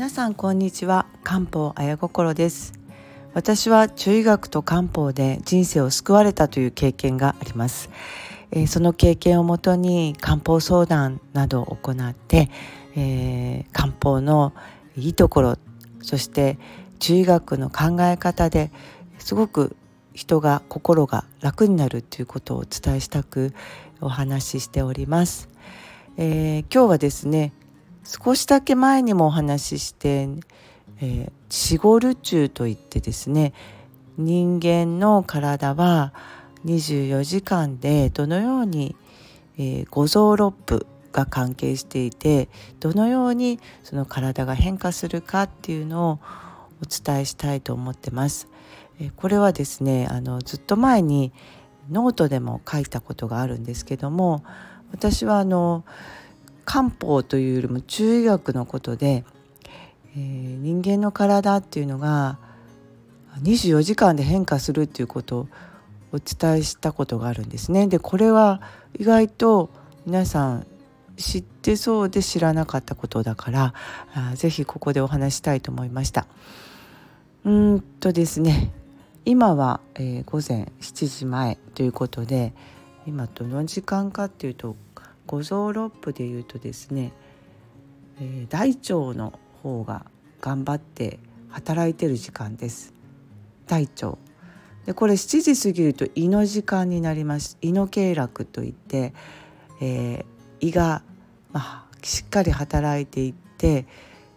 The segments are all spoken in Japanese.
皆さんこんにちは。漢方綾心です。私は中医学と漢方で人生を救われたという経験があります、えー、その経験をもとに漢方相談などを行って、えー、漢方のいいところそして中医学の考え方ですごく人が心が楽になるということをお伝えしたくお話ししております、えー、今日はですね少しだけ前にもお話しして、えー、シゴルチュといってですね人間の体は24時間でどのように、えー、五臓六腑が関係していてどのようにその体が変化するかっていうのをお伝えしたいと思ってます。えこれはですねあのずっと前にノートでも書いたことがあるんですけども私はあの漢方というよりも中医学のことで、えー、人間の体っていうのが24時間で変化するっていうことをお伝えしたことがあるんですね。でこれは意外と皆さん知ってそうで知らなかったことだからあぜひここでお話したいと思いました。うんとですね今は、えー、午前7時前ということで今どの時間かっていうと五臓六腑でいうとですね、えー、大腸の方が頑張って働いてる時間です。大腸。でこれ7時過ぎると胃の時間になります。胃の経絡といって、えー、胃が、まあ、しっかり働いていって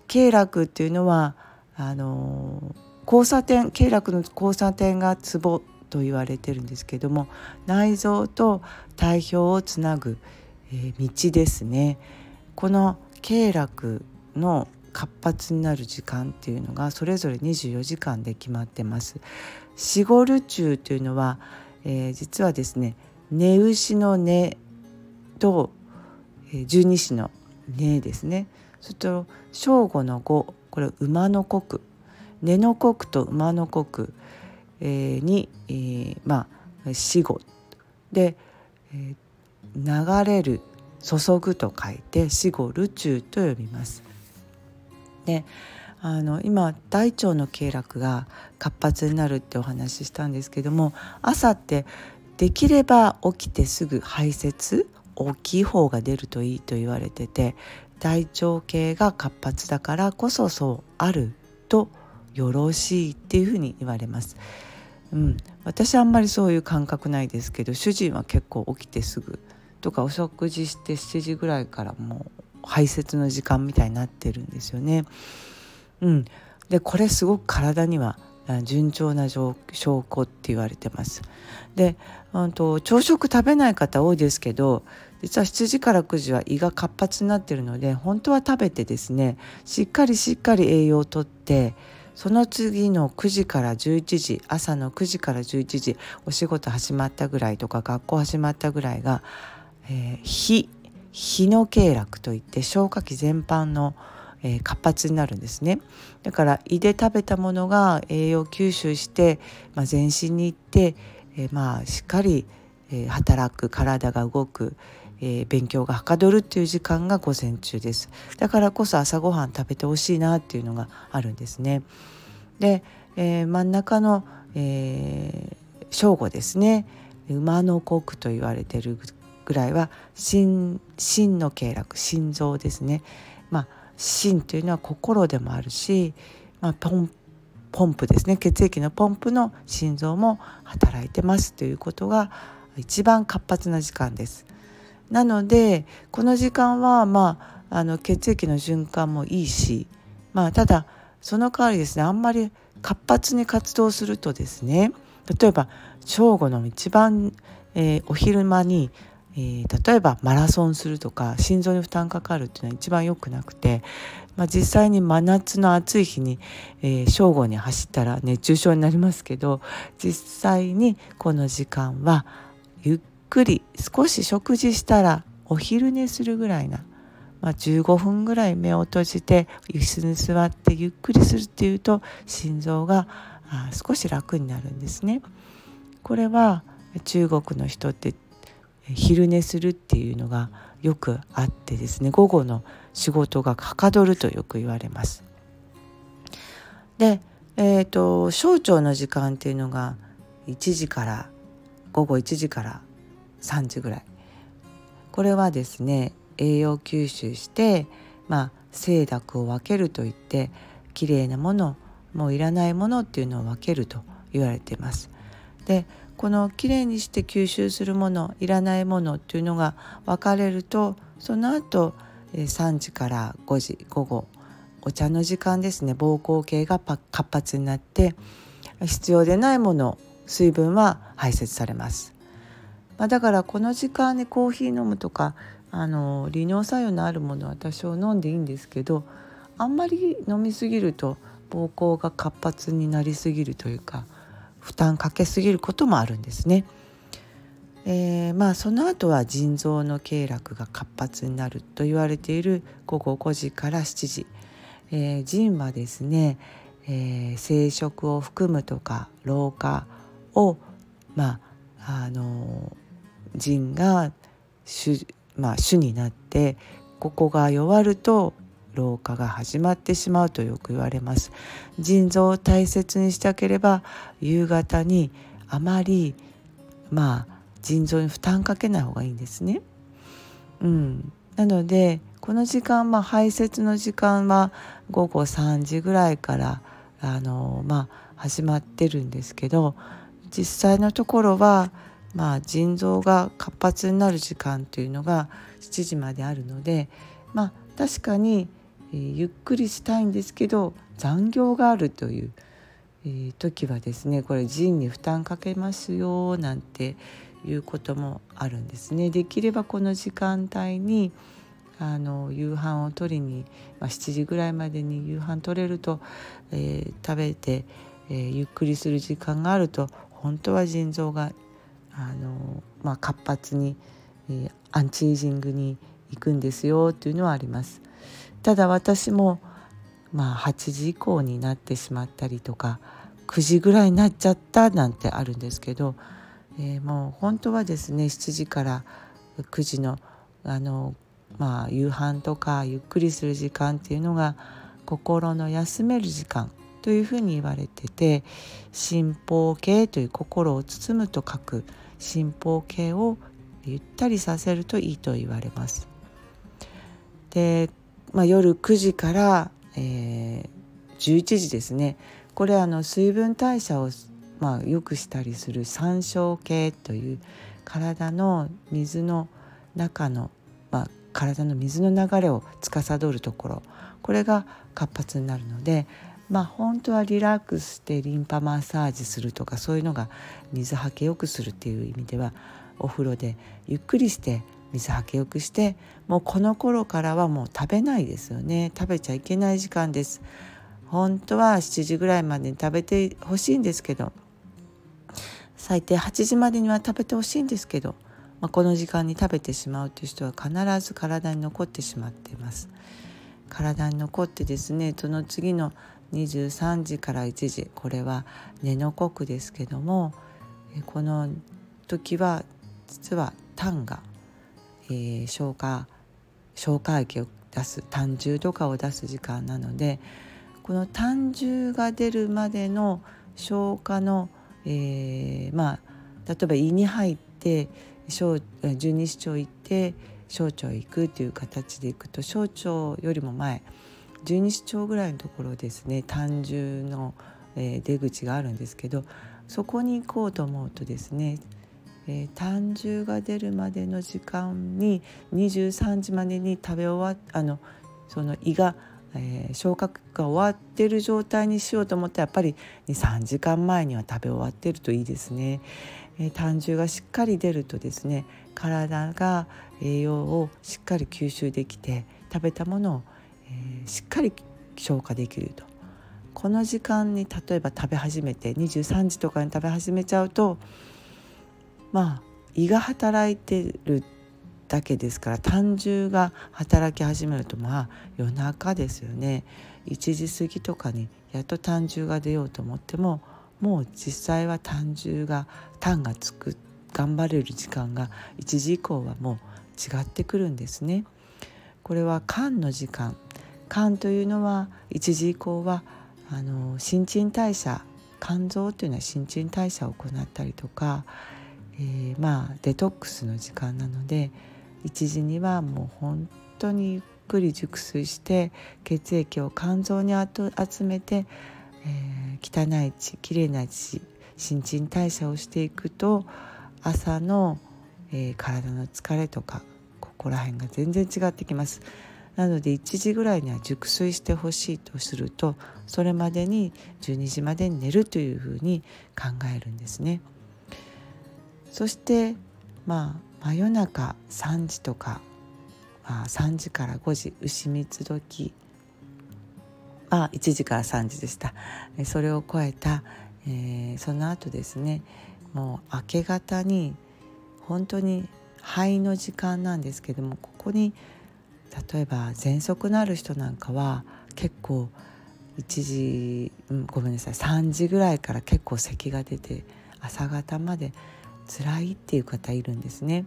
経絡っていうのはあのー、交差点経絡の交差点がツボと言われてるんですけども内臓と体表をつなぐ。えー、道ですね。この経絡の活発になる時間っていうのがそれぞれ24時間で決まってます。シゴル中というのは、えー、実はですね寝牛の寝と、えー、十二支の寝ですね。それと正午の午これ馬の国寝の国と馬の国、えー、に、えー、まあ死後。で、えー、流れる注ぐと書いて死後ルチュと呼びます。であの今大腸の経絡が活発になるってお話ししたんですけども朝ってできれば起きてすぐ排泄大きい方が出るといいと言われてて大腸系が活発だからこそそうあるとよろしいっていうふうに言われます。うん、私あんまりそういう感覚ないですけど主人は結構起きてすぐとかお食事して7時ぐらいからもう排泄の時間みたいになってるんですよね。うん、でこれすごく体には順調な証拠って言われてます。で、うんと、朝食食べない方多いですけど実は7時から9時は胃が活発になってるので本当は食べてですねしっかりしっかり栄養をとってその次の9時から11時朝の9時から11時お仕事始まったぐらいとか学校始まったぐらいがえー、火火の経絡といって消化器全般の、えー、活発になるんですね。だから胃で食べたものが栄養吸収して、まあ、全身に行って、えー、まあしっかり、えー、働く体が動く、えー、勉強がはかどるっていう時間が午前中です。だからこそ朝ごはん食べてほしいなっていうのがあるんですね。で、えー、真ん中の、えー、正午ですね。馬の国と言われてるぐらいは心心の経絡心臓ですね。まあ心というのは心でもあるし、まあ、ポンポンプですね血液のポンプの心臓も働いてますということが一番活発な時間です。なのでこの時間はまああの血液の循環もいいしまあただその代わりですねあんまり活発に活動するとですね例えば正午の一番、えー、お昼間にえー、例えばマラソンするとか心臓に負担かかるっていうのは一番良くなくて、まあ、実際に真夏の暑い日に、えー、正午に走ったら熱中症になりますけど実際にこの時間はゆっくり少し食事したらお昼寝するぐらいな、まあ、15分ぐらい目を閉じて椅子に座ってゆっくりするっていうと心臓が少し楽になるんですね。これは中国の人って昼寝するっていうのがよくあってですね午後の仕事がはかどるとよく言われます。で、えーと、小腸の時間っていうのが1時から午後1時から3時ぐらいこれはですね栄養吸収してまあ清濁を分けるといってきれいなものもういらないものっていうのを分けると言われています。でこのきれいにして吸収するものいらないものっていうのが分かれるとその後3時から5時午後お茶の時間ですね。膀胱系が活発になって必要でないもの水分は排泄されます、まあ、だからこの時間にコーヒー飲むとかあの利尿作用のあるものは多少飲んでいいんですけどあんまり飲みすぎると膀胱が活発になりすぎるというか負担かけすぎることもあるんですね。えー、まあその後は腎臓の経絡が活発になると言われている午後5時から7時、えー、腎はですね、えー、生殖を含むとか老化をまああの腎が主,、まあ、主になってここが弱ると老化が始まってしまうとよく言われます腎臓を大切にしたければ夕方にあまりまあ腎臓に負担かけない方がいいんですね。うん、なのでこの時間、まあ、排泄の時間は午後3時ぐらいからあの、まあ、始まってるんですけど実際のところは、まあ、腎臓が活発になる時間というのが7時まであるので、まあ、確かにえー、ゆっくりしたいんですけど残業があるという、えー、時はですねこれ腎に負担かけますよなんていうこともあるんですね。できればこの時間帯にあの夕飯を取りに、まあ、7時ぐらいまでに夕飯取れると、えー、食べて、えー、ゆっくりする時間があると本当は腎臓があの、まあ、活発に、えー、アンチエイジングに行くんですよっていうのはあります。ただ私もまあ8時以降になってしまったりとか9時ぐらいになっちゃったなんてあるんですけど、えー、もう本当はですね7時から9時のあの、まあ、夕飯とかゆっくりする時間っていうのが心の休める時間というふうに言われてて心包系という心を包むと書く心包系をゆったりさせるといいと言われます。でまあ、夜9時から、えー、11時ですね。これあの水分代謝を、まあ、良くしたりする三焦系という体の水の中の、まあ、体の水の流れを司るところ。これが活発になるのでまあ本当はリラックスしてリンパマッサージするとかそういうのが水はけよくするっていう意味ではお風呂でゆっくりして水はけよくしてもうこの頃からはもう食べないですよね。食べちゃいけない時間です。本当は7時ぐらいまでに食べてほしいんですけど最低8時までには食べてほしいんですけど、まあ、この時間に食べてしまうという人は必ず体に残ってしまっています。体に残ってですねその次の23時から1時これは寝の刻ですけどもこの時は実は痰がえー、消化消化液を出す胆汁とかを出す時間なのでこの胆汁が出るまでの消化の、えー、まあ例えば胃に入って小十二指腸行って小腸行くという形でいくと小腸よりも前十二指腸ぐらいのところですね胆汁の、えー、出口があるんですけどそこに行こうと思うとですねえー、胆汁が出るまでの時間に23時までに食べ終わっあのその胃が、えー、消化が終わってる状態にしようと思ってやっぱり23時間前には食べ終わってるといいですね。えー、胆汁がしっかり出るとですね体が栄養をしっかり吸収できて食べたものを、えー、しっかり消化できると。この時間に例えば食べ始めて23時とかに食べ始めちゃうとまあ胃が働いてるだけですから胆汁が働き始めるとまあ夜中ですよね1時過ぎとかにやっと胆汁が出ようと思ってももう実際は胆汁が胆がつく頑張れる時間が1時以降はもう違ってくるんですね。これは肝の時間肝というのは1時以降はあの新陳代謝肝臓というのは新陳代謝を行ったりとか、えー、まあデトックスの時間なので1時にはもう本当にゆっくり熟睡して血液を肝臓に集めて、えー、汚い血きれいな血新陳代謝をしていくと朝の、えー、体の疲れとかここら辺が全然違ってきます。なので1時ぐらいには熟睡してほしいとするとそれまでに12時までに寝るというふうに考えるんですね。そしてまあ真夜中3時とか、まあ、3時から5時牛蜜時あ1時から3時でした。それを超えた、えー、その後ですねもう明け方に本当に肺の時間なんですけどもここに例えば喘息のある人なんかは結構1時、うん、ごめんなさい3時ぐらいから結構咳が出て朝方まで辛いっていう方いるんですね。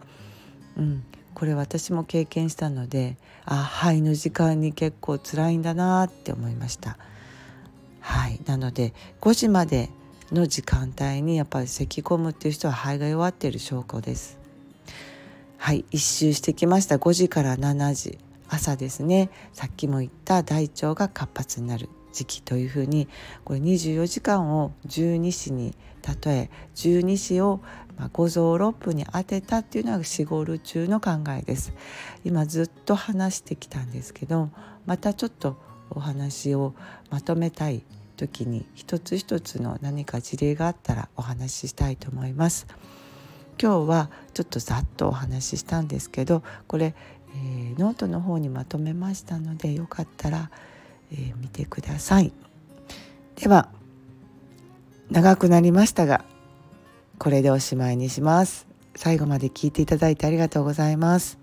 うん、これ私も経験したのであ肺の時間に結構辛いんだなって思いました。はいなので5時までの時間帯にやっぱり咳込むっていう人は肺が弱っている証拠です。はい一周してきました5時から7時朝ですねさっきも言った大腸が活発になる時期というふうにこれ24時間を十二支に例え十二支を五臓六腑に当てたっていうのが四五ル中の考えです今ずっと話してきたんですけどまたちょっとお話をまとめたい時に一つ一つの何か事例があったらお話ししたいと思います今日はちょっとざっとお話ししたんですけどこれえー、ノートの方にまとめましたのでよかったら、えー、見てください。では長くなりましたがこれでおしまいにします。最後まで聞いていただいてありがとうございます。